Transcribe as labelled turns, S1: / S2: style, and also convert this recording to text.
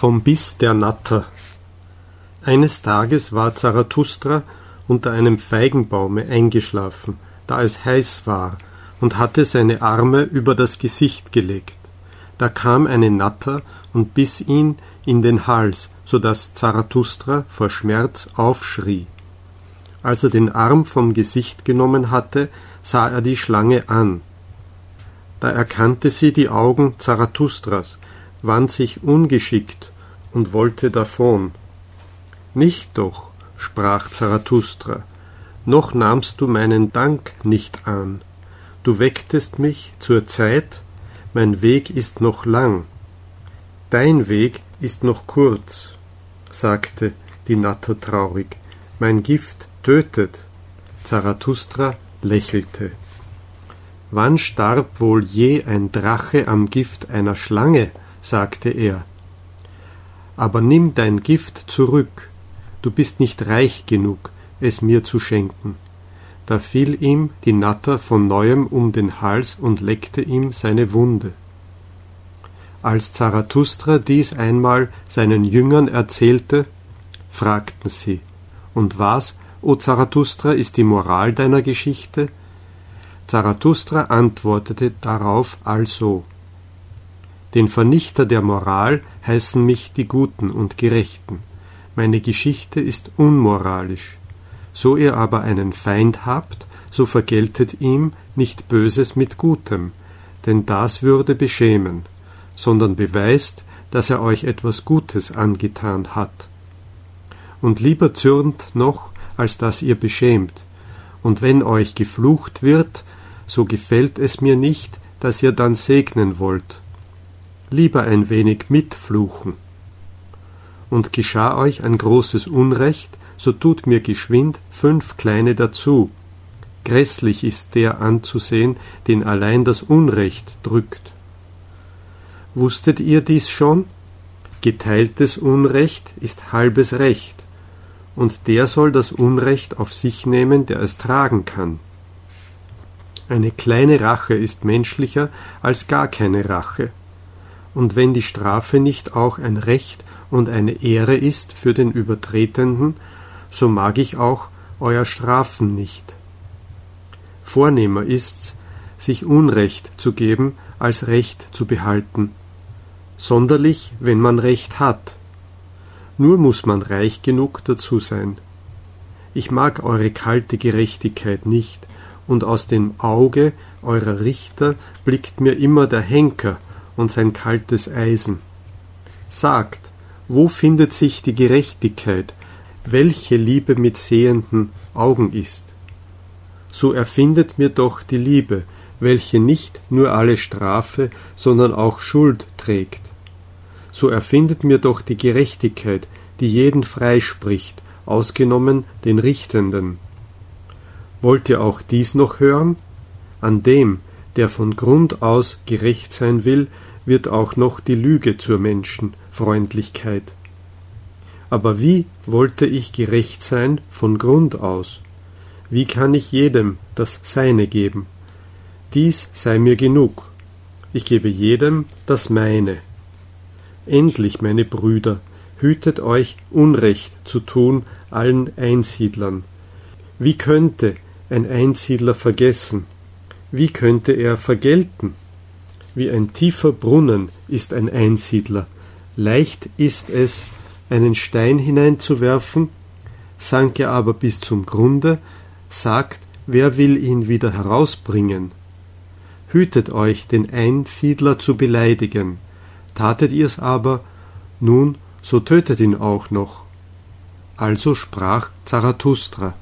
S1: Vom Biss der Natter Eines Tages war Zarathustra unter einem Feigenbaume eingeschlafen, da es heiß war, und hatte seine Arme über das Gesicht gelegt. Da kam eine Natter und biss ihn in den Hals, so dass Zarathustra vor Schmerz aufschrie. Als er den Arm vom Gesicht genommen hatte, sah er die Schlange an. Da erkannte sie die Augen Zarathustras, wand sich ungeschickt und wollte davon. Nicht doch, sprach Zarathustra, noch nahmst du meinen Dank nicht an. Du wecktest mich zur Zeit, mein Weg ist noch lang. Dein Weg ist noch kurz, sagte die Natter traurig, mein Gift tötet. Zarathustra lächelte. Wann starb wohl je ein Drache am Gift einer Schlange? Sagte er. Aber nimm dein Gift zurück, du bist nicht reich genug, es mir zu schenken. Da fiel ihm die Natter von neuem um den Hals und leckte ihm seine Wunde. Als Zarathustra dies einmal seinen Jüngern erzählte, fragten sie, Und was, o Zarathustra, ist die Moral deiner Geschichte? Zarathustra antwortete darauf also Den Vernichter der Moral heißen mich die Guten und Gerechten. Meine Geschichte ist unmoralisch. So ihr aber einen Feind habt, so vergeltet ihm nicht Böses mit Gutem, denn das würde beschämen, sondern beweist, dass er euch etwas Gutes angetan hat. Und lieber zürnt noch, als dass ihr beschämt, und wenn euch geflucht wird, so gefällt es mir nicht, dass ihr dann segnen wollt. Lieber ein wenig mitfluchen. Und geschah euch ein großes Unrecht, so tut mir geschwind fünf kleine dazu. Grässlich ist der anzusehen, den allein das Unrecht drückt. Wusstet ihr dies schon? Geteiltes Unrecht ist halbes Recht, und der soll das Unrecht auf sich nehmen, der es tragen kann. Eine kleine Rache ist menschlicher als gar keine Rache. Und wenn die Strafe nicht auch ein Recht und eine Ehre ist für den Übertretenden, so mag ich auch euer Strafen nicht. Vornehmer ist's, sich Unrecht zu geben, als Recht zu behalten, sonderlich, wenn man Recht hat. Nur muss man reich genug dazu sein. Ich mag eure kalte Gerechtigkeit nicht, und aus dem Auge eurer Richter blickt mir immer der Henker und sein kaltes Eisen. Sagt, wo findet sich die Gerechtigkeit, welche Liebe mit sehenden Augen ist? So erfindet mir doch die Liebe, welche nicht nur alle Strafe, sondern auch Schuld trägt. So erfindet mir doch die Gerechtigkeit, die jeden freispricht, ausgenommen den Richtenden. Wollt ihr auch dies noch hören? An dem, der von Grund aus gerecht sein will, wird auch noch die Lüge zur Menschenfreundlichkeit. Aber wie wollte ich gerecht sein von Grund aus? Wie kann ich jedem das Seine geben? Dies sei mir genug. Ich gebe jedem das meine. Endlich, meine Brüder, hütet euch Unrecht zu tun allen Einsiedlern. Wie könnte ein Einsiedler vergessen? Wie könnte er vergelten? Wie ein tiefer Brunnen ist ein Einsiedler. Leicht ist es, einen Stein hineinzuwerfen, sank er aber bis zum Grunde, sagt, wer will ihn wieder herausbringen? Hütet euch, den Einsiedler zu beleidigen. Tatet ihr's aber, nun, so tötet ihn auch noch. Also sprach Zarathustra.